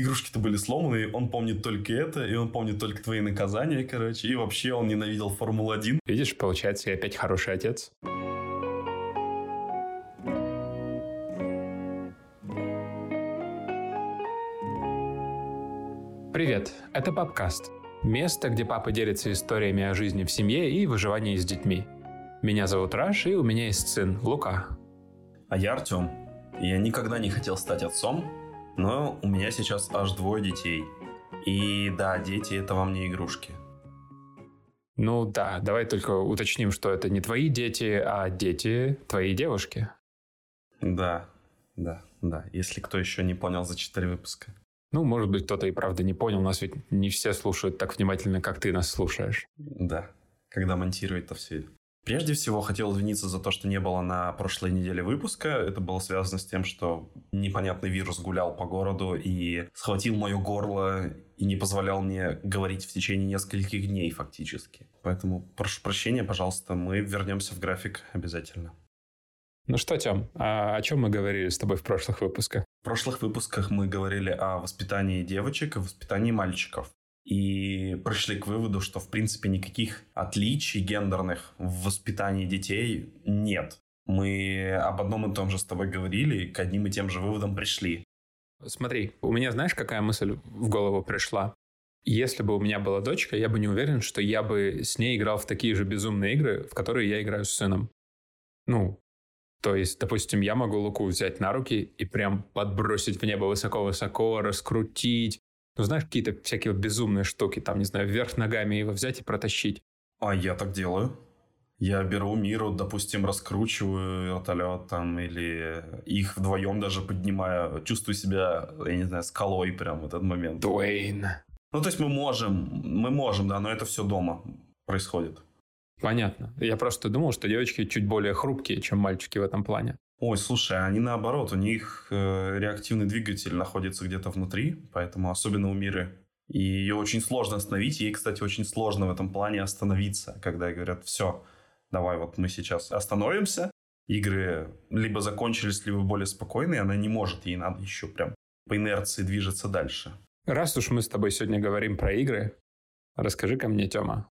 игрушки-то были сломаны, он помнит только это, и он помнит только твои наказания, короче, и вообще он ненавидел Формулу-1. Видишь, получается, я опять хороший отец. Привет, это Папкаст. Место, где папа делится историями о жизни в семье и выживании с детьми. Меня зовут Раш, и у меня есть сын Лука. А я Артем. Я никогда не хотел стать отцом, но у меня сейчас аж двое детей. И да, дети это вам не игрушки. Ну да, давай только уточним, что это не твои дети, а дети твоей девушки. Да, да, да. Если кто еще не понял за четыре выпуска. Ну, может быть, кто-то и правда не понял. Нас ведь не все слушают так внимательно, как ты нас слушаешь. Да, когда монтирует-то все. Прежде всего, хотел извиниться за то, что не было на прошлой неделе выпуска. Это было связано с тем, что непонятный вирус гулял по городу и схватил мое горло и не позволял мне говорить в течение нескольких дней фактически. Поэтому прошу прощения, пожалуйста, мы вернемся в график обязательно. Ну что, Тём, а о чем мы говорили с тобой в прошлых выпусках? В прошлых выпусках мы говорили о воспитании девочек и воспитании мальчиков. И пришли к выводу, что в принципе никаких отличий гендерных в воспитании детей нет. Мы об одном и том же с тобой говорили и к одним и тем же выводам пришли. Смотри, у меня знаешь, какая мысль в голову пришла? Если бы у меня была дочка, я бы не уверен, что я бы с ней играл в такие же безумные игры, в которые я играю с сыном. Ну, то есть, допустим, я могу Луку взять на руки и прям подбросить в небо высоко-высоко, раскрутить. Ну, знаешь, какие-то всякие вот безумные штуки, там, не знаю, вверх ногами его взять и протащить. А я так делаю. Я беру миру, допустим, раскручиваю вертолет там, или их вдвоем даже поднимаю. Чувствую себя, я не знаю, скалой прям в этот момент. Дуэйн. Ну, то есть мы можем, мы можем, да, но это все дома происходит. Понятно. Я просто думал, что девочки чуть более хрупкие, чем мальчики в этом плане. Ой, слушай, они наоборот, у них э, реактивный двигатель находится где-то внутри, поэтому особенно у Миры. И ее очень сложно остановить. Ей, кстати, очень сложно в этом плане остановиться, когда говорят, все, давай вот мы сейчас остановимся. Игры либо закончились, либо более спокойные, она не может, ей надо еще прям по инерции движется дальше. Раз уж мы с тобой сегодня говорим про игры, расскажи ко мне, Тёма,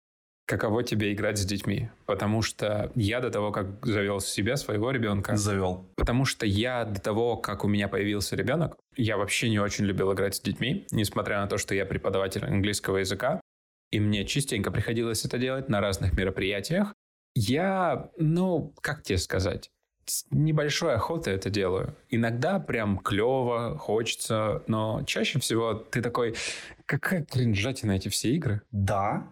каково тебе играть с детьми. Потому что я до того, как завел себя, своего ребенка... Завел. Потому что я до того, как у меня появился ребенок, я вообще не очень любил играть с детьми, несмотря на то, что я преподаватель английского языка, и мне частенько приходилось это делать на разных мероприятиях. Я, ну, как тебе сказать, с небольшой охотой это делаю. Иногда прям клево, хочется, но чаще всего ты такой, какая кринжатина эти все игры. Да,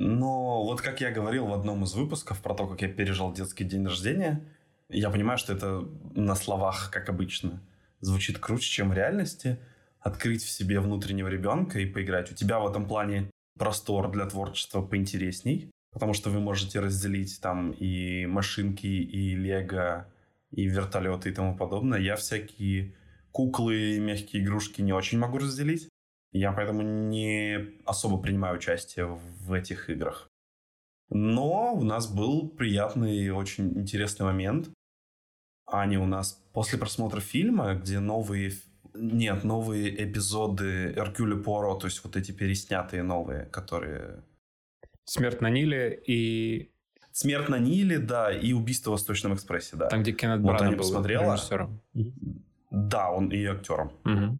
но вот как я говорил в одном из выпусков про то, как я пережил детский день рождения, я понимаю, что это на словах, как обычно, звучит круче, чем в реальности. Открыть в себе внутреннего ребенка и поиграть. У тебя в этом плане простор для творчества поинтересней, потому что вы можете разделить там и машинки, и лего, и вертолеты и тому подобное. Я всякие куклы, мягкие игрушки не очень могу разделить. Я поэтому не особо принимаю участие в этих играх. Но у нас был приятный и очень интересный момент. Аня у нас после просмотра фильма, где новые... Нет, новые эпизоды Эркюля Поро, то есть вот эти переснятые новые, которые... Смерть на Ниле и... Смерть на Ниле, да, и Убийство в Восточном экспрессе, да. Там, где Кеннет вот Брана был посмотрела. режиссером. Да, он и актером. Угу.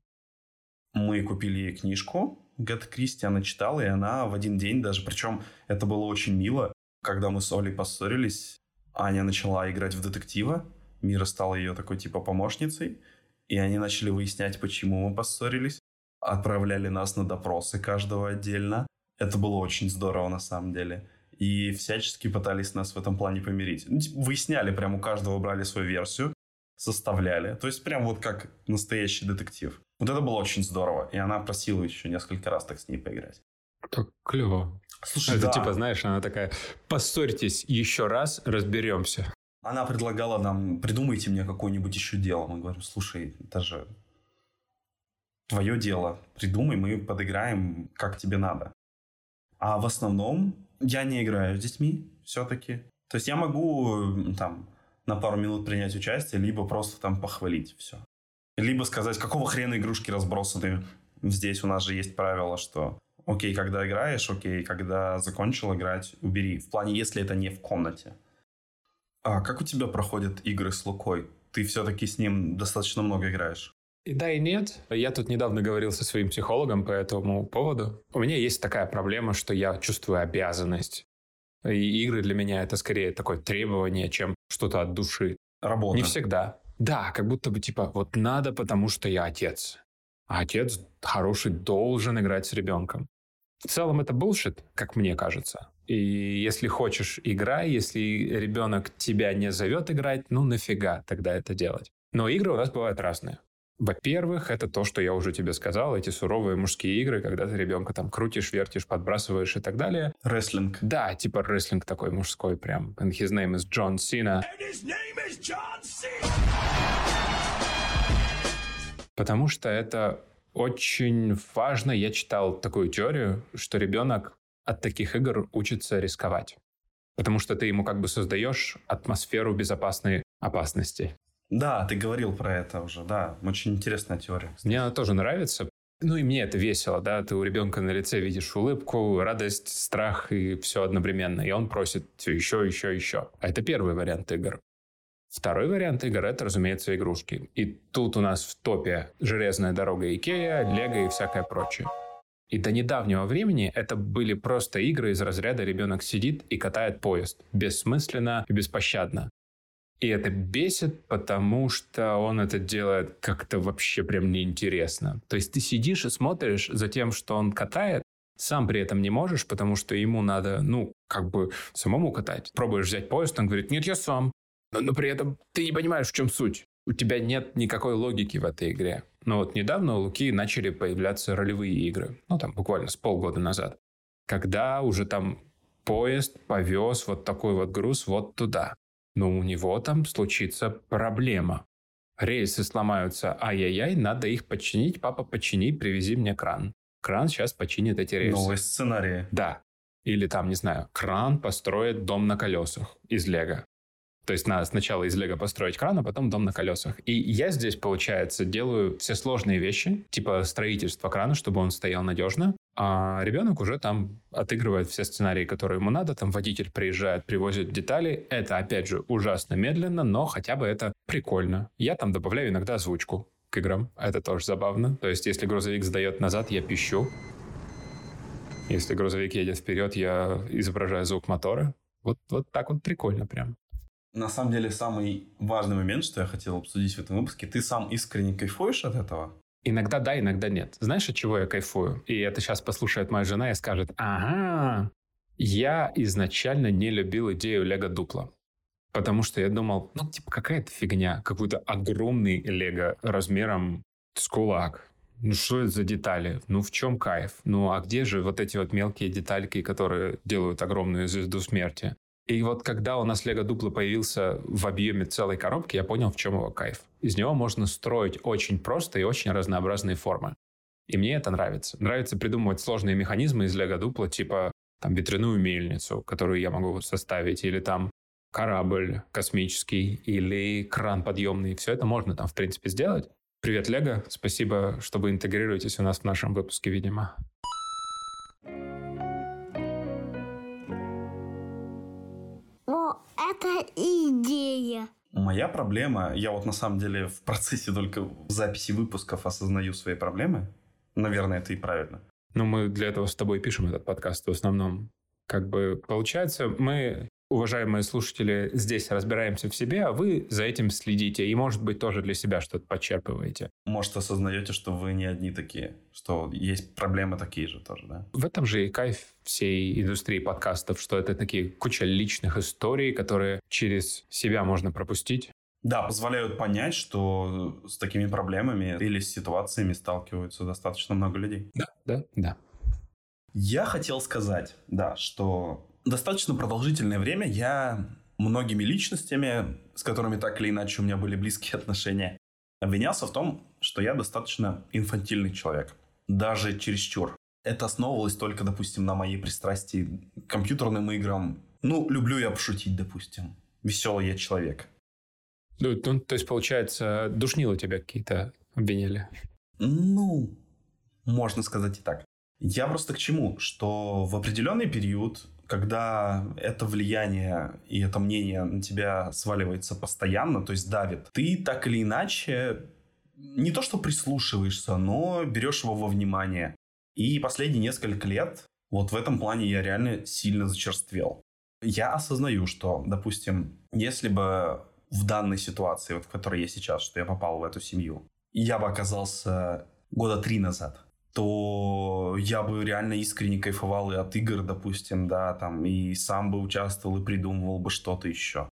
Мы купили ей книжку, Гет Кристи она читала, и она в один день даже, причем это было очень мило, когда мы с Олей поссорились, Аня начала играть в детектива, Мира стала ее такой типа помощницей, и они начали выяснять, почему мы поссорились, отправляли нас на допросы каждого отдельно. Это было очень здорово на самом деле. И всячески пытались нас в этом плане помирить. Ну, типа, выясняли, прям у каждого брали свою версию, составляли. То есть прям вот как настоящий детектив. Вот это было очень здорово. И она просила еще несколько раз так с ней поиграть. Так клево. Слушай, это да. типа, знаешь, она такая, поссорьтесь еще раз, разберемся. Она предлагала нам, придумайте мне какое-нибудь еще дело. Мы говорим, слушай, это же твое дело. Придумай, мы подыграем, как тебе надо. А в основном я не играю с детьми все-таки. То есть я могу там на пару минут принять участие, либо просто там похвалить все. Либо сказать, какого хрена игрушки разбросаны, Здесь у нас же есть правило, что окей, когда играешь, окей, когда закончил играть, убери. В плане, если это не в комнате. А как у тебя проходят игры с Лукой? Ты все-таки с ним достаточно много играешь. И да, и нет. Я тут недавно говорил со своим психологом по этому поводу. У меня есть такая проблема, что я чувствую обязанность. И игры для меня это скорее такое требование, чем что-то от души. Работа. Не всегда. Да, как будто бы типа вот надо, потому что я отец. А отец хороший должен играть с ребенком. В целом это булшит, как мне кажется. И если хочешь, играй. Если ребенок тебя не зовет играть, ну нафига тогда это делать. Но игры у нас бывают разные. Во-первых, это то, что я уже тебе сказал, эти суровые мужские игры, когда ты ребенка там крутишь, вертишь, подбрасываешь и так далее. Рестлинг. Да, типа рестлинг такой мужской прям. And his name is John Cena. John Cena. Потому что это очень важно. Я читал такую теорию, что ребенок от таких игр учится рисковать. Потому что ты ему как бы создаешь атмосферу безопасной опасности. Да, ты говорил про это уже, да. Очень интересная теория. Мне она тоже нравится. Ну и мне это весело, да, ты у ребенка на лице видишь улыбку, радость, страх и все одновременно. И он просит еще, еще, еще. А это первый вариант игр. Второй вариант игр — это, разумеется, игрушки. И тут у нас в топе «Железная дорога Икея», «Лего» и всякое прочее. И до недавнего времени это были просто игры из разряда «ребенок сидит и катает поезд». Бессмысленно и беспощадно. И это бесит, потому что он это делает как-то вообще прям неинтересно. То есть ты сидишь и смотришь за тем, что он катает, сам при этом не можешь, потому что ему надо, ну, как бы самому катать. Пробуешь взять поезд, он говорит, нет, я сам. Но, но при этом ты не понимаешь, в чем суть. У тебя нет никакой логики в этой игре. Но вот недавно у Луки начали появляться ролевые игры. Ну, там буквально с полгода назад. Когда уже там поезд повез вот такой вот груз вот туда но у него там случится проблема. Рельсы сломаются, ай-яй-яй, надо их починить, папа, почини, привези мне кран. Кран сейчас починит эти рельсы. Новые сценарии. Да. Или там, не знаю, кран построит дом на колесах из лего. То есть надо сначала из лего построить кран, а потом дом на колесах. И я здесь, получается, делаю все сложные вещи, типа строительство крана, чтобы он стоял надежно. А ребенок уже там отыгрывает все сценарии, которые ему надо. Там водитель приезжает, привозит детали. Это, опять же, ужасно медленно, но хотя бы это прикольно. Я там добавляю иногда озвучку к играм. Это тоже забавно. То есть, если грузовик сдает назад, я пищу. Если грузовик едет вперед, я изображаю звук мотора. Вот, вот так вот прикольно прям. На самом деле, самый важный момент, что я хотел обсудить в этом выпуске, ты сам искренне кайфуешь от этого? Иногда да, иногда нет. Знаешь, от чего я кайфую? И это сейчас послушает моя жена и скажет, ага, я изначально не любил идею Лего Дупла. Потому что я думал, ну, типа, какая-то фигня, какой-то огромный Лего размером с кулак. Ну, что это за детали? Ну, в чем кайф? Ну, а где же вот эти вот мелкие детальки, которые делают огромную звезду смерти? И вот когда у нас Лего Дупло появился в объеме целой коробки, я понял, в чем его кайф. Из него можно строить очень просто и очень разнообразные формы. И мне это нравится. Нравится придумывать сложные механизмы из Лего Дупло, типа там ветряную мельницу, которую я могу составить, или там корабль космический, или кран подъемный. Все это можно там, в принципе, сделать. Привет, Лего. Спасибо, что вы интегрируетесь у нас в нашем выпуске, видимо. Это идея. Моя проблема, я вот на самом деле в процессе только записи выпусков осознаю свои проблемы. Наверное, это и правильно. Ну, мы для этого с тобой пишем этот подкаст в основном. Как бы получается, мы уважаемые слушатели, здесь разбираемся в себе, а вы за этим следите и, может быть, тоже для себя что-то подчерпываете. Может, осознаете, что вы не одни такие, что есть проблемы такие же тоже, да? В этом же и кайф всей индустрии подкастов, что это такие куча личных историй, которые через себя можно пропустить. Да, позволяют понять, что с такими проблемами или с ситуациями сталкиваются достаточно много людей. Да, да, да. Я хотел сказать, да, что достаточно продолжительное время я многими личностями, с которыми так или иначе у меня были близкие отношения, обвинялся в том, что я достаточно инфантильный человек. Даже чересчур. Это основывалось только, допустим, на моей пристрастии к компьютерным играм. Ну, люблю я пошутить, допустим. Веселый я человек. Ну, то есть, получается, душнило тебя какие-то обвиняли? Ну, Можно сказать и так. Я просто к чему? Что в определенный период, когда это влияние и это мнение на тебя сваливается постоянно, то есть давит, ты так или иначе не то что прислушиваешься, но берешь его во внимание. И последние несколько лет вот в этом плане я реально сильно зачерствел. Я осознаю, что, допустим, если бы в данной ситуации, вот в которой я сейчас, что я попал в эту семью, я бы оказался года три назад, то я бы реально искренне кайфовал и от игр, допустим, да, там, и сам бы участвовал и придумывал бы что-то еще.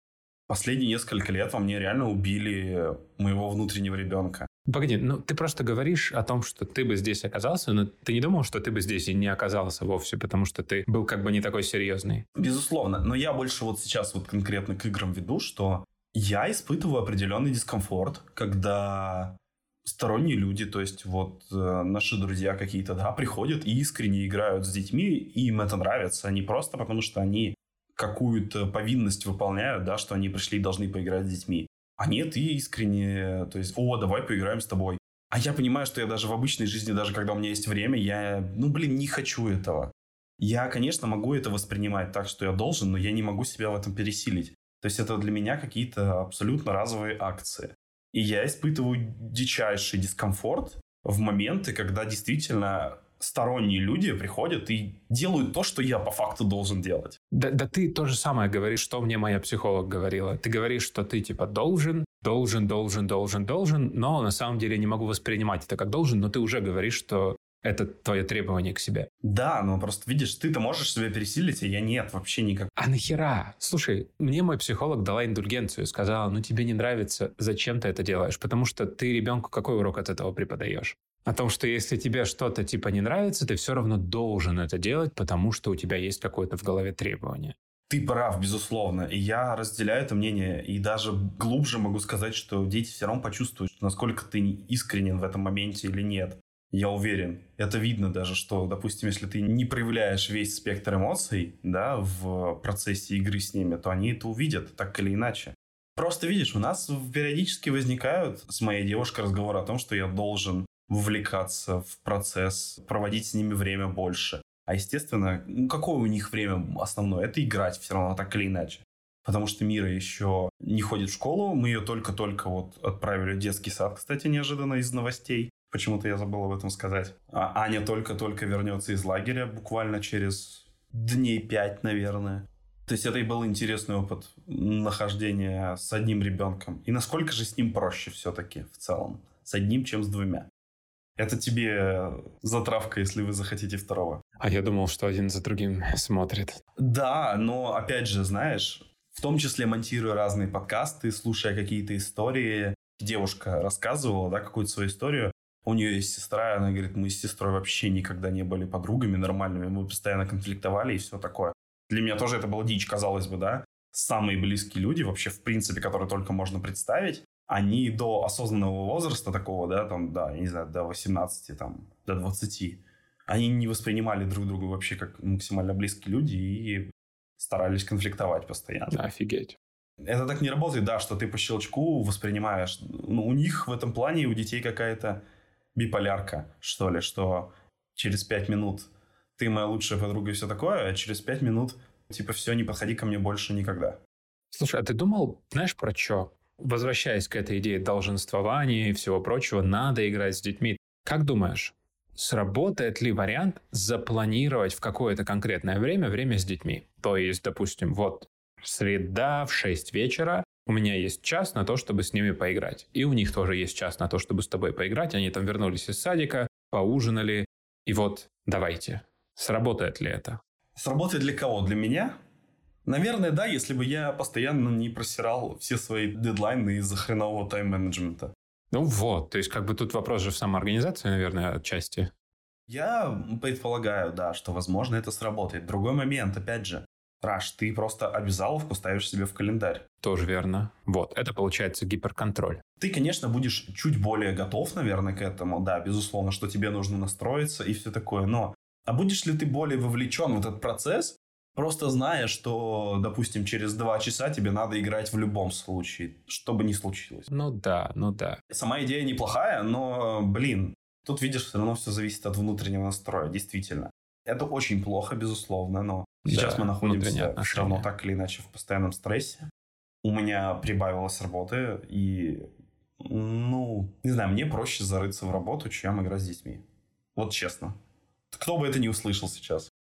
Последние несколько лет во мне реально убили моего внутреннего ребенка. Погоди, ну ты просто говоришь о том, что ты бы здесь оказался, но ты не думал, что ты бы здесь и не оказался вовсе, потому что ты был как бы не такой серьезный? Безусловно, но я больше вот сейчас вот конкретно к играм веду, что я испытываю определенный дискомфорт, когда сторонние люди, то есть вот э, наши друзья какие-то, да, приходят и искренне играют с детьми, и им это нравится, не просто потому, что они какую-то повинность выполняют, да, что они пришли и должны поиграть с детьми. А нет, и искренне, то есть, о, давай поиграем с тобой. А я понимаю, что я даже в обычной жизни, даже когда у меня есть время, я, ну, блин, не хочу этого. Я, конечно, могу это воспринимать так, что я должен, но я не могу себя в этом пересилить. То есть это для меня какие-то абсолютно разовые акции. И я испытываю дичайший дискомфорт в моменты, когда действительно сторонние люди приходят и делают то, что я по факту должен делать. Да, да ты то же самое говоришь, что мне моя психолог говорила. Ты говоришь, что ты типа должен, должен, должен, должен, должен, но на самом деле не могу воспринимать это как должен, но ты уже говоришь, что это твое требование к себе. Да, но просто видишь, ты-то можешь себя пересилить, а я нет, вообще никак. А нахера? Слушай, мне мой психолог дала индульгенцию, сказала, ну тебе не нравится, зачем ты это делаешь? Потому что ты ребенку какой урок от этого преподаешь? О том, что если тебе что-то типа не нравится, ты все равно должен это делать, потому что у тебя есть какое-то в голове требование. Ты прав, безусловно. И я разделяю это мнение. И даже глубже могу сказать, что дети все равно почувствуют, насколько ты искренен в этом моменте или нет. Я уверен. Это видно даже, что, допустим, если ты не проявляешь весь спектр эмоций да, в процессе игры с ними, то они это увидят так или иначе. Просто видишь, у нас периодически возникают с моей девушкой разговоры о том, что я должен вовлекаться в процесс, проводить с ними время больше. А естественно, ну какое у них время основное? Это играть все равно так или иначе. Потому что Мира еще не ходит в школу. Мы ее только-только вот отправили в детский сад, кстати, неожиданно из новостей. Почему-то я забыл об этом сказать. А Аня только-только вернется из лагеря буквально через дней пять, наверное. То есть это и был интересный опыт нахождения с одним ребенком. И насколько же с ним проще все-таки в целом? С одним, чем с двумя. Это тебе затравка, если вы захотите второго. А я думал, что один за другим смотрит. Да, но опять же, знаешь, в том числе монтируя разные подкасты, слушая какие-то истории, девушка рассказывала, да, какую-то свою историю, у нее есть сестра, и она говорит, мы с сестрой вообще никогда не были подругами нормальными, мы постоянно конфликтовали и все такое. Для меня тоже это было дичь, казалось бы, да. Самые близкие люди вообще, в принципе, которые только можно представить, они до осознанного возраста такого, да, там, да, я не знаю, до 18, там, до 20, они не воспринимали друг друга вообще как максимально близкие люди и старались конфликтовать постоянно. Офигеть. Это так не работает, да, что ты по щелчку воспринимаешь. Ну, у них в этом плане, у детей какая-то биполярка, что ли, что через пять минут ты моя лучшая подруга и все такое, а через пять минут типа все, не подходи ко мне больше никогда. Слушай, а ты думал, знаешь, про что? Возвращаясь к этой идее долженствования и всего прочего, надо играть с детьми. Как думаешь, сработает ли вариант запланировать в какое-то конкретное время время с детьми? То есть, допустим, вот среда в 6 вечера, у меня есть час на то, чтобы с ними поиграть. И у них тоже есть час на то, чтобы с тобой поиграть. Они там вернулись из садика, поужинали. И вот, давайте. Сработает ли это? Сработает для кого? Для меня? Наверное, да, если бы я постоянно не просирал все свои дедлайны из-за хренового тайм-менеджмента. Ну вот, то есть как бы тут вопрос же в самоорганизации, наверное, отчасти. Я предполагаю, да, что, возможно, это сработает. Другой момент, опять же, Раш, ты просто обязаловку ставишь себе в календарь. Тоже верно. Вот, это получается гиперконтроль. Ты, конечно, будешь чуть более готов, наверное, к этому. Да, безусловно, что тебе нужно настроиться и все такое. Но а будешь ли ты более вовлечен в этот процесс, просто зная, что, допустим, через два часа тебе надо играть в любом случае, что бы ни случилось? Ну да, ну да. Сама идея неплохая, но, блин, Тут, видишь, все равно все зависит от внутреннего настроя, действительно. Это очень плохо, безусловно, но сейчас да, мы находимся все равно так или иначе в постоянном стрессе. У меня прибавилось работы, и, ну, не знаю, мне проще зарыться в работу, чем играть с детьми. Вот честно. Кто бы это не услышал сейчас.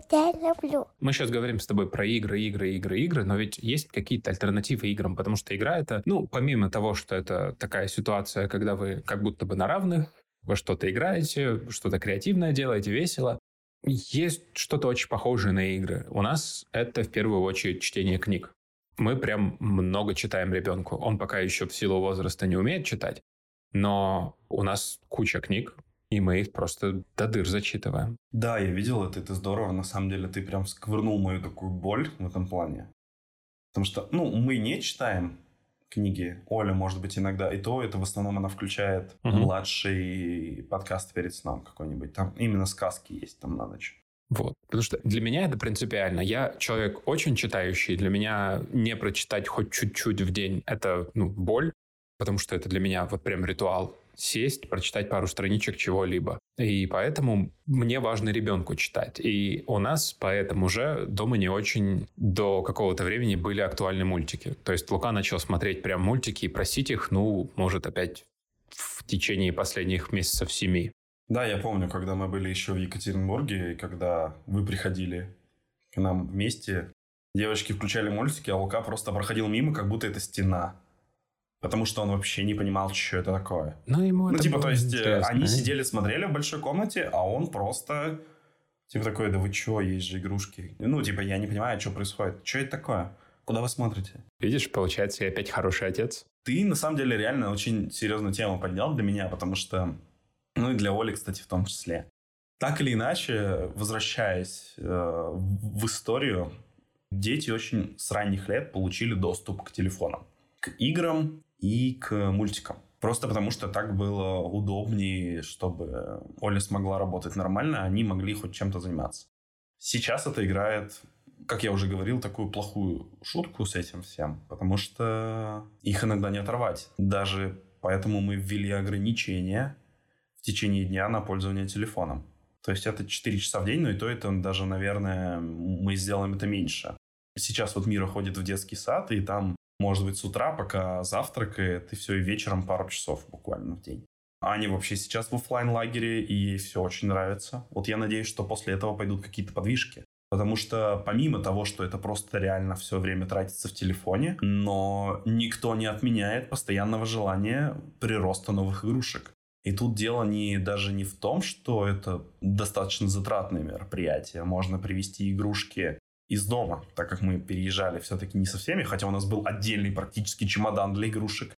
Это люблю. Мы сейчас говорим с тобой про игры, игры, игры, игры, но ведь есть какие-то альтернативы играм, потому что игра это, ну, помимо того, что это такая ситуация, когда вы как будто бы на равных, вы что-то играете, что-то креативное делаете, весело, есть что-то очень похожее на игры. У нас это в первую очередь чтение книг. Мы прям много читаем ребенку. Он пока еще в силу возраста не умеет читать, но у нас куча книг, и мы их просто до дыр зачитываем. Да, я видел это, это здорово. На самом деле ты прям сквырнул мою такую боль в этом плане. Потому что, ну, мы не читаем книги. Оля, может быть, иногда и то. Это в основном она включает угу. младший подкаст перед сном какой-нибудь. Там именно сказки есть там на ночь. Вот. Потому что для меня это принципиально. Я человек очень читающий. Для меня не прочитать хоть чуть-чуть в день – это ну, боль, потому что это для меня вот прям ритуал сесть, прочитать пару страничек чего-либо. И поэтому мне важно ребенку читать. И у нас поэтому уже дома не очень до какого-то времени были актуальны мультики. То есть Лука начал смотреть прям мультики и просить их, ну, может, опять в течение последних месяцев семи. Да, я помню, когда мы были еще в Екатеринбурге, и когда вы приходили к нам вместе, девочки включали мультики, а Лука просто проходил мимо, как будто это стена. Потому что он вообще не понимал, что это такое. Ну, ему ну, это типа, то есть, э, они сидели, смотрели в большой комнате, а он просто, типа, такой, да вы чё, есть же игрушки. Ну, типа, я не понимаю, что происходит. Что это такое? Куда вы смотрите? Видишь, получается, я опять хороший отец. Ты, на самом деле, реально очень серьезную тему поднял для меня, потому что, ну, и для Оли, кстати, в том числе. Так или иначе, возвращаясь э, в историю, дети очень с ранних лет получили доступ к телефонам, к играм, и к мультикам. Просто потому, что так было удобнее, чтобы Оля смогла работать нормально, они могли хоть чем-то заниматься. Сейчас это играет, как я уже говорил, такую плохую шутку с этим всем, потому что их иногда не оторвать. Даже поэтому мы ввели ограничения в течение дня на пользование телефоном. То есть это 4 часа в день, но и то это даже, наверное, мы сделаем это меньше. Сейчас вот Мира ходит в детский сад, и там может быть, с утра, пока завтракает, и все, и вечером пару часов буквально в день. Аня вообще сейчас в офлайн лагере и ей все очень нравится. Вот я надеюсь, что после этого пойдут какие-то подвижки. Потому что помимо того, что это просто реально все время тратится в телефоне, но никто не отменяет постоянного желания прироста новых игрушек. И тут дело не, даже не в том, что это достаточно затратное мероприятие. Можно привести игрушки из дома, так как мы переезжали все-таки не со всеми, хотя у нас был отдельный практически чемодан для игрушек.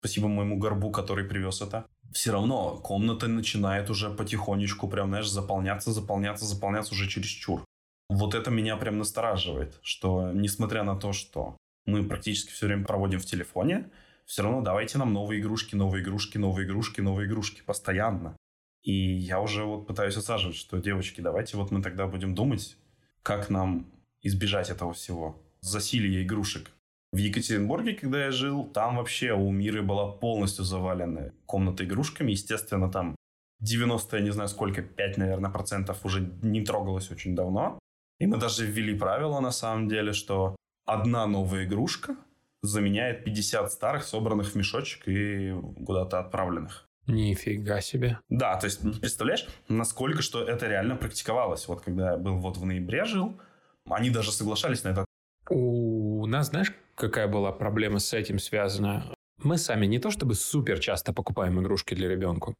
Спасибо моему горбу, который привез это. Все равно комната начинает уже потихонечку прям, знаешь, заполняться, заполняться, заполняться уже через чур. Вот это меня прям настораживает, что несмотря на то, что мы практически все время проводим в телефоне, все равно давайте нам новые игрушки, новые игрушки, новые игрушки, новые игрушки постоянно. И я уже вот пытаюсь осаживать, что, девочки, давайте вот мы тогда будем думать, как нам избежать этого всего. Засилие игрушек. В Екатеринбурге, когда я жил, там вообще у Миры была полностью завалена комната игрушками. Естественно, там 90, я не знаю сколько, 5, наверное, процентов уже не трогалось очень давно. И мы даже ввели правило, на самом деле, что одна новая игрушка заменяет 50 старых, собранных в мешочек и куда-то отправленных. Нифига себе. Да, то есть, представляешь, насколько что это реально практиковалось. Вот когда я был вот в ноябре жил, они даже соглашались на это. У нас, знаешь, какая была проблема с этим связана? Мы сами не то чтобы супер часто покупаем игрушки для ребенка,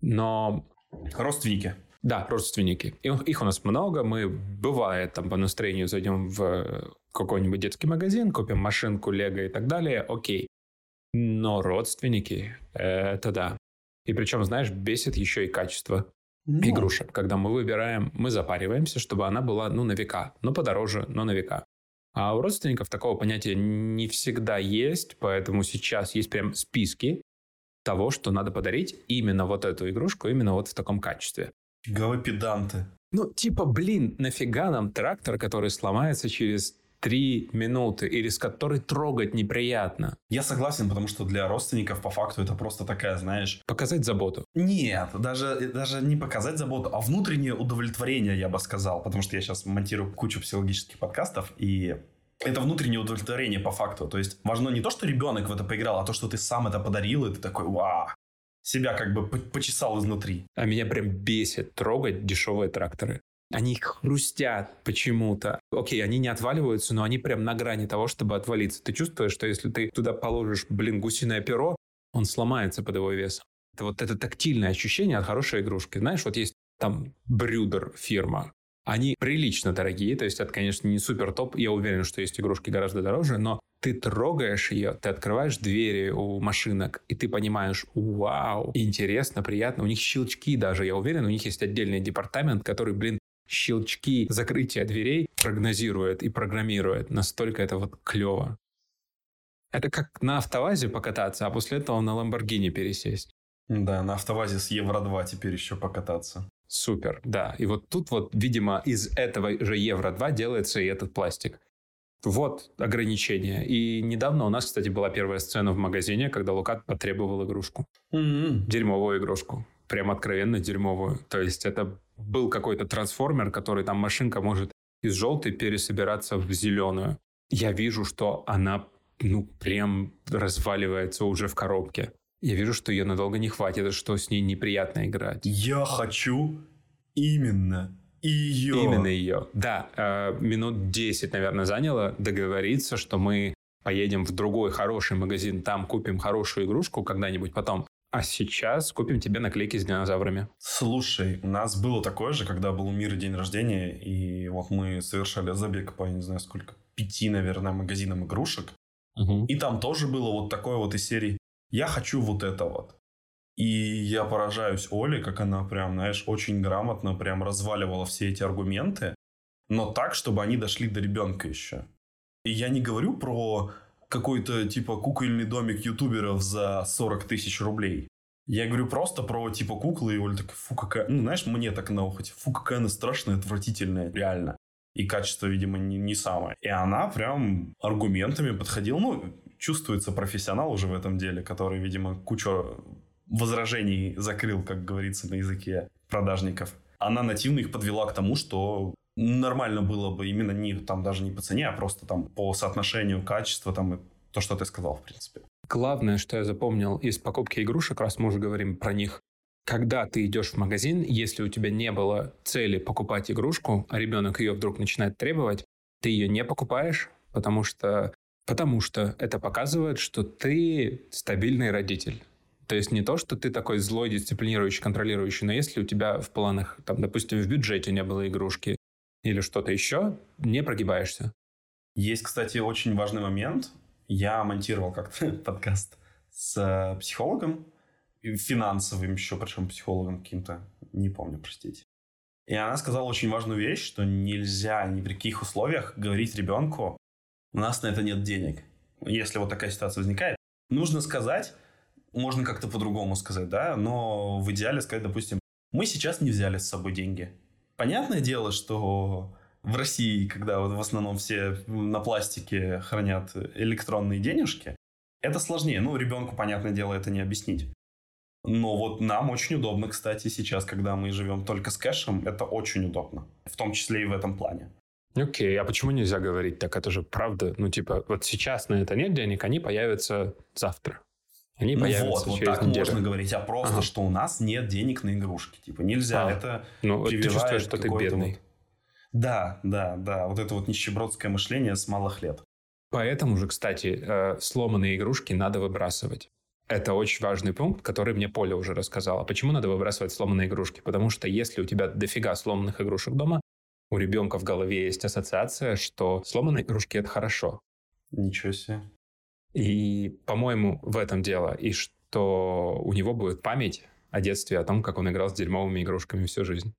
но... Родственники. Да, родственники. И их у нас много. Мы, бывает, там по настроению зайдем в какой-нибудь детский магазин, купим машинку, лего и так далее. Окей. Но родственники — это да. И причем, знаешь, бесит еще и качество ну. игрушек. Когда мы выбираем, мы запариваемся, чтобы она была, ну, на века. Ну, подороже, но на века. А у родственников такого понятия не всегда есть, поэтому сейчас есть прям списки того, что надо подарить именно вот эту игрушку, именно вот в таком качестве. Фигово педанты. Ну, типа, блин, нафига нам трактор, который сломается через три минуты или с которой трогать неприятно. Я согласен, потому что для родственников по факту это просто такая, знаешь... Показать заботу. Нет, даже, даже не показать заботу, а внутреннее удовлетворение, я бы сказал. Потому что я сейчас монтирую кучу психологических подкастов, и это внутреннее удовлетворение по факту. То есть важно не то, что ребенок в это поиграл, а то, что ты сам это подарил, и ты такой, вау, себя как бы почесал изнутри. А меня прям бесит трогать дешевые тракторы. Они хрустят почему-то. Окей, они не отваливаются, но они прям на грани того, чтобы отвалиться. Ты чувствуешь, что если ты туда положишь, блин, гусиное перо, он сломается под его весом. Это вот это тактильное ощущение от хорошей игрушки. Знаешь, вот есть там Брюдер фирма. Они прилично дорогие, то есть это, конечно, не супер топ. Я уверен, что есть игрушки гораздо дороже, но ты трогаешь ее, ты открываешь двери у машинок, и ты понимаешь, вау, интересно, приятно. У них щелчки даже, я уверен, у них есть отдельный департамент, который, блин, щелчки закрытия дверей прогнозирует и программирует. Настолько это вот клево. Это как на автовазе покататься, а после этого на Ламборгини пересесть. Да, на автовазе с Евро-2 теперь еще покататься. Супер, да. И вот тут вот, видимо, из этого же Евро-2 делается и этот пластик. Вот ограничения. И недавно у нас, кстати, была первая сцена в магазине, когда Лукат потребовал игрушку. Mm-hmm. Дерьмовую игрушку. Прям откровенно дерьмовую. То есть это был какой-то трансформер, который там машинка может из желтой пересобираться в зеленую. Я вижу, что она ну прям разваливается уже в коробке. Я вижу, что ее надолго не хватит, что с ней неприятно играть. Я хочу именно ее. Именно ее. Да, э, минут 10, наверное, заняло договориться, что мы поедем в другой хороший магазин, там купим хорошую игрушку когда-нибудь потом. А сейчас купим тебе наклейки с динозаврами. Слушай, у нас было такое же, когда был у Мира день рождения, и вот мы совершали забег по, не знаю сколько, пяти, наверное, магазинам игрушек. Угу. И там тоже было вот такое вот из серии я хочу вот это вот. И я поражаюсь Оле, как она прям, знаешь, очень грамотно прям разваливала все эти аргументы, но так, чтобы они дошли до ребенка еще. И я не говорю про какой-то типа кукольный домик ютуберов за 40 тысяч рублей. Я говорю просто про типа куклы, и Оля такая, фу, какая... Ну, знаешь, мне так на ухо, фу, какая она страшная, отвратительная, реально. И качество, видимо, не, не самое. И она прям аргументами подходила. Ну, чувствуется профессионал уже в этом деле, который, видимо, кучу возражений закрыл, как говорится на языке продажников. Она нативно их подвела к тому, что нормально было бы именно не там даже не по цене, а просто там по соотношению качества там и то, что ты сказал, в принципе. Главное, что я запомнил из покупки игрушек, раз мы уже говорим про них, когда ты идешь в магазин, если у тебя не было цели покупать игрушку, а ребенок ее вдруг начинает требовать, ты ее не покупаешь, потому что Потому что это показывает, что ты стабильный родитель. То есть не то, что ты такой злой, дисциплинирующий, контролирующий, но если у тебя в планах, там, допустим, в бюджете не было игрушки или что-то еще, не прогибаешься. Есть, кстати, очень важный момент. Я монтировал как-то подкаст с э, психологом, финансовым еще, причем психологом каким-то, не помню, простите. И она сказала очень важную вещь, что нельзя ни при каких условиях говорить ребенку, у нас на это нет денег. Если вот такая ситуация возникает, нужно сказать, можно как-то по-другому сказать, да, но в идеале сказать, допустим, мы сейчас не взяли с собой деньги. Понятное дело, что в России, когда вот в основном все на пластике хранят электронные денежки, это сложнее. Ну, ребенку, понятное дело, это не объяснить. Но вот нам очень удобно, кстати, сейчас, когда мы живем только с кэшем, это очень удобно. В том числе и в этом плане. Окей, а почему нельзя говорить так? Это же правда. Ну, типа, вот сейчас на это нет денег, они появятся завтра. Они ну вот, вот так неделю. можно говорить, а просто, ага. что у нас нет денег на игрушки. Типа, нельзя, а, это Ну, ты чувствуешь, что ты бедный. Вот... Да, да, да. Вот это вот нищебродское мышление с малых лет. Поэтому же, кстати, э, сломанные игрушки надо выбрасывать. Это очень важный пункт, который мне Поля уже рассказала. Почему надо выбрасывать сломанные игрушки? Потому что если у тебя дофига сломанных игрушек дома, у ребенка в голове есть ассоциация, что сломанные игрушки — это хорошо. Ничего себе. И, по-моему, в этом дело. И что у него будет память о детстве, о том, как он играл с дерьмовыми игрушками всю жизнь.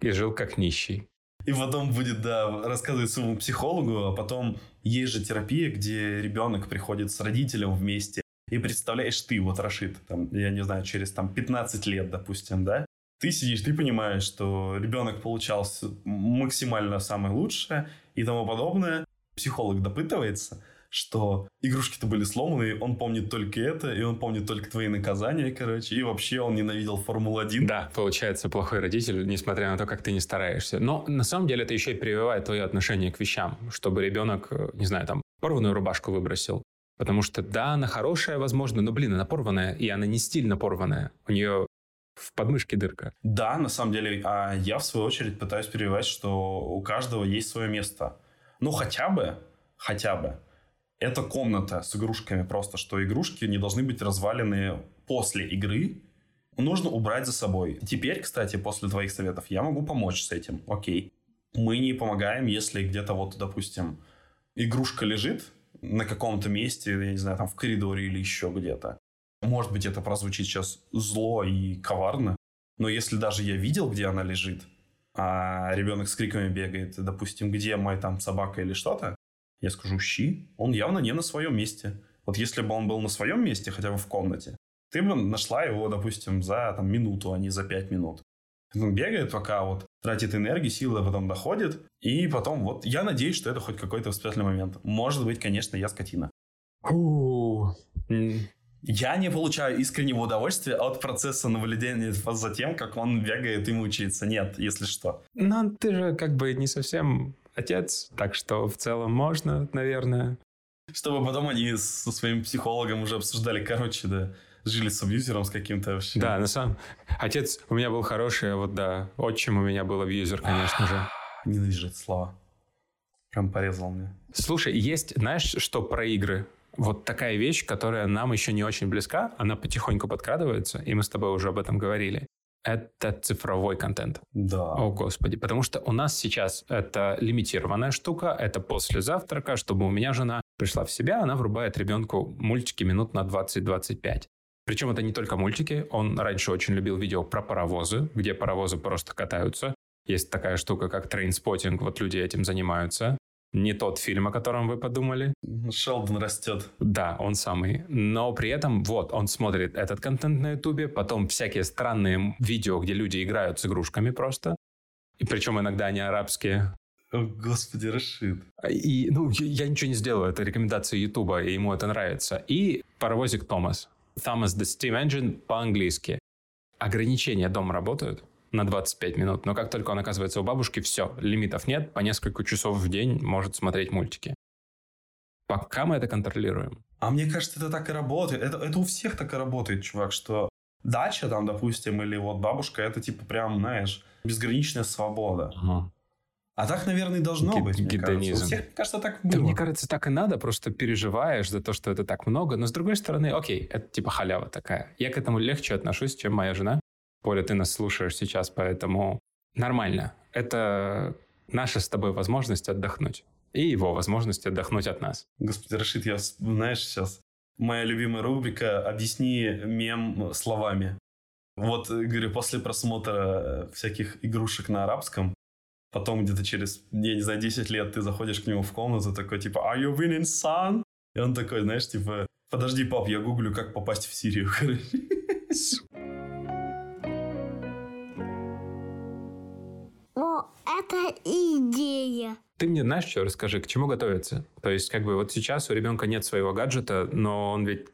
И жил как нищий. И потом будет, да, рассказывать своему психологу, а потом есть же терапия, где ребенок приходит с родителем вместе. И представляешь, ты вот, Рашид, там, я не знаю, через там 15 лет, допустим, да, ты сидишь, ты понимаешь, что ребенок получал максимально самое лучшее и тому подобное, психолог допытывается, что игрушки-то были сломаны, он помнит только это, и он помнит только твои наказания, короче, и вообще он ненавидел Формулу-1. Да, получается плохой родитель, несмотря на то, как ты не стараешься. Но на самом деле это еще и прививает твое отношение к вещам, чтобы ребенок, не знаю, там, порванную рубашку выбросил. Потому что, да, она хорошая, возможно, но, блин, она порванная, и она не стильно порванная. У нее в подмышке дырка. Да, на самом деле, а я в свою очередь пытаюсь перевивать, что у каждого есть свое место. Ну, хотя бы, хотя бы это комната с игрушками просто, что игрушки не должны быть развалены после игры. Нужно убрать за собой. Теперь, кстати, после твоих советов я могу помочь с этим. Окей. Мы не помогаем, если где-то вот, допустим, игрушка лежит на каком-то месте, я не знаю, там в коридоре или еще где-то. Может быть, это прозвучит сейчас зло и коварно, но если даже я видел, где она лежит, а ребенок с криками бегает, допустим, где моя там собака или что-то, я скажу «щи», он явно не на своем месте. Вот если бы он был на своем месте, хотя бы в комнате, ты бы нашла его, допустим, за там, минуту, а не за пять минут. Он бегает, пока вот тратит энергию, силы, а потом доходит. И потом вот я надеюсь, что это хоть какой-то воспитательный момент. Может быть, конечно, я скотина. Я не получаю искреннего удовольствия от процесса наблюдения за тем, как он бегает и мучается. Нет, если что. Но ты же как бы не совсем отец, так что в целом можно, наверное. Чтобы потом они со своим психологом уже обсуждали, короче, да, жили с абьюзером с каким-то вообще. Да, на самом... Отец у меня был хороший, а вот да, отчим у меня был абьюзер, конечно же. Ненавижу это слово. Прям порезал мне. Слушай, есть, знаешь, что про игры? Вот такая вещь, которая нам еще не очень близка, она потихоньку подкрадывается, и мы с тобой уже об этом говорили это цифровой контент. Да. О, Господи. Потому что у нас сейчас это лимитированная штука, это после завтрака, чтобы у меня жена пришла в себя, она врубает ребенку мультики минут на 20-25. Причем это не только мультики. Он раньше очень любил видео про паровозы, где паровозы просто катаются. Есть такая штука, как trainspotting, вот люди этим занимаются не тот фильм, о котором вы подумали. Шелдон растет. Да, он самый. Но при этом, вот, он смотрит этот контент на Ютубе, потом всякие странные видео, где люди играют с игрушками просто. И причем иногда они арабские. О, господи, Рашид. И, ну, я ничего не сделаю, это рекомендация Ютуба, и ему это нравится. И паровозик Томас. Thomas the Steam Engine по-английски. Ограничения дома работают? На 25 минут. Но как только он оказывается у бабушки, все, лимитов нет, по несколько часов в день может смотреть мультики. Пока мы это контролируем. А мне кажется, это так и работает. Это, это у всех так и работает, чувак, что дача там, допустим, или вот бабушка, это типа прям, знаешь, безграничная свобода. Ага. А так, наверное, и должно Г- быть. Мне кажется. У всех, мне кажется, так было. Да, мне кажется, так и надо. Просто переживаешь за то, что это так много. Но с другой стороны, окей, это типа халява такая. Я к этому легче отношусь, чем моя жена. Поля, ты нас слушаешь сейчас, поэтому нормально. Это наша с тобой возможность отдохнуть. И его возможность отдохнуть от нас. Господи, Рашид, я, знаешь, сейчас моя любимая рубрика «Объясни мем словами». Вот, говорю, после просмотра всяких игрушек на арабском, потом где-то через, я не знаю, 10 лет ты заходишь к нему в комнату, такой, типа, «Are you winning, son?» И он такой, знаешь, типа, «Подожди, пап, я гуглю, как попасть в Сирию». это идея. Ты мне знаешь, что расскажи, к чему готовиться? То есть, как бы вот сейчас у ребенка нет своего гаджета, но он ведь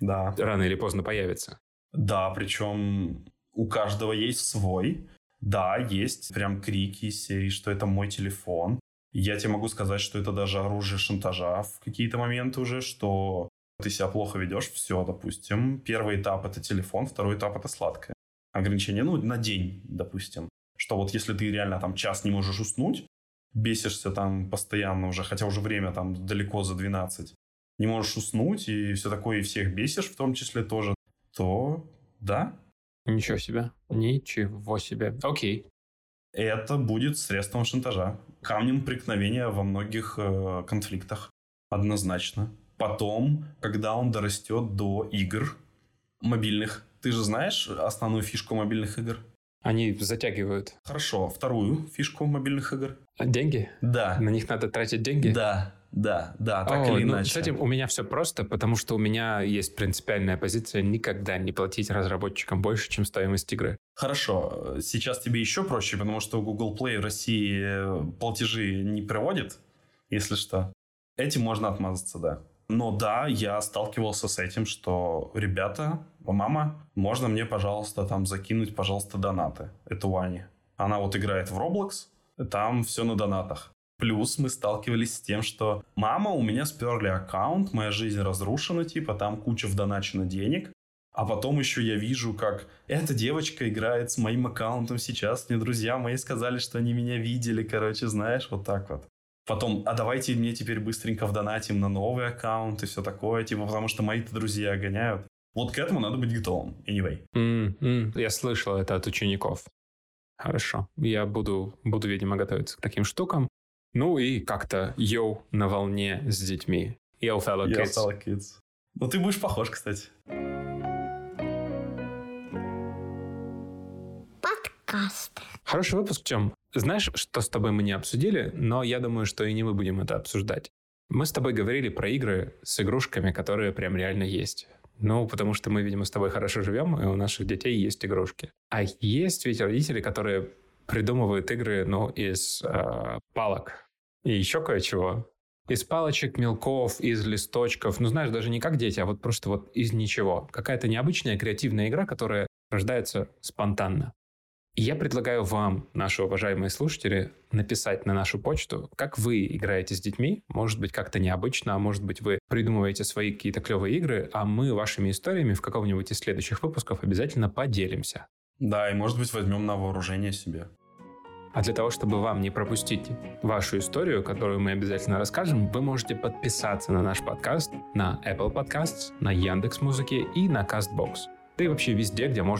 да. рано или поздно появится. Да, причем у каждого есть свой. Да, есть прям крики из серии, что это мой телефон. Я тебе могу сказать, что это даже оружие шантажа в какие-то моменты уже, что ты себя плохо ведешь, все, допустим. Первый этап это телефон, второй этап это сладкое. Ограничение, ну, на день, допустим что вот если ты реально там час не можешь уснуть, бесишься там постоянно уже, хотя уже время там далеко за 12, не можешь уснуть и все такое, и всех бесишь в том числе тоже, то да. Ничего себе. Ничего себе. Окей. Это будет средством шантажа. Камнем преткновения во многих э, конфликтах. Однозначно. Потом, когда он дорастет до игр мобильных. Ты же знаешь основную фишку мобильных игр? Они затягивают. Хорошо. Вторую фишку мобильных игр. А деньги? Да. На них надо тратить деньги? Да. Да, да, так О, или ну, иначе. С этим у меня все просто, потому что у меня есть принципиальная позиция никогда не платить разработчикам больше, чем стоимость игры. Хорошо, сейчас тебе еще проще, потому что Google Play в России платежи не проводит, если что. Этим можно отмазаться, да. Но да, я сталкивался с этим, что ребята, мама, можно мне, пожалуйста, там закинуть, пожалуйста, донаты. Это у Ани. Она вот играет в Roblox, там все на донатах. Плюс мы сталкивались с тем, что мама, у меня сперли аккаунт, моя жизнь разрушена, типа там куча вдоначено денег. А потом еще я вижу, как эта девочка играет с моим аккаунтом сейчас. Мне друзья мои сказали, что они меня видели, короче, знаешь, вот так вот. Потом, а давайте мне теперь быстренько вдонатим на новый аккаунт и все такое, типа, потому что мои-то друзья гоняют. Вот к этому надо быть готовым, anyway. Mm-hmm. Я слышал это от учеников. Хорошо. Я буду, буду, видимо, готовиться к таким штукам. Ну и как-то йоу на волне с детьми. Yo, fellow Yo, kids. fellow kids. Ну, ты будешь похож, кстати. Подкаст. Хороший выпуск, Тём. Знаешь, что с тобой мы не обсудили, но я думаю, что и не мы будем это обсуждать. Мы с тобой говорили про игры с игрушками, которые прям реально есть. Ну, потому что мы, видимо, с тобой хорошо живем, и у наших детей есть игрушки. А есть ведь родители, которые придумывают игры, ну, из э, палок и еще кое-чего. Из палочек, мелков, из листочков. Ну, знаешь, даже не как дети, а вот просто вот из ничего. Какая-то необычная креативная игра, которая рождается спонтанно. Я предлагаю вам, наши уважаемые слушатели, написать на нашу почту, как вы играете с детьми. Может быть, как-то необычно, а может быть, вы придумываете свои какие-то клевые игры, а мы вашими историями в каком-нибудь из следующих выпусков обязательно поделимся. Да, и может быть возьмем на вооружение себе. А для того, чтобы вам не пропустить вашу историю, которую мы обязательно расскажем, вы можете подписаться на наш подкаст на Apple Podcasts, на Яндекс Музыке и на CastBox. Да и вообще везде, где можно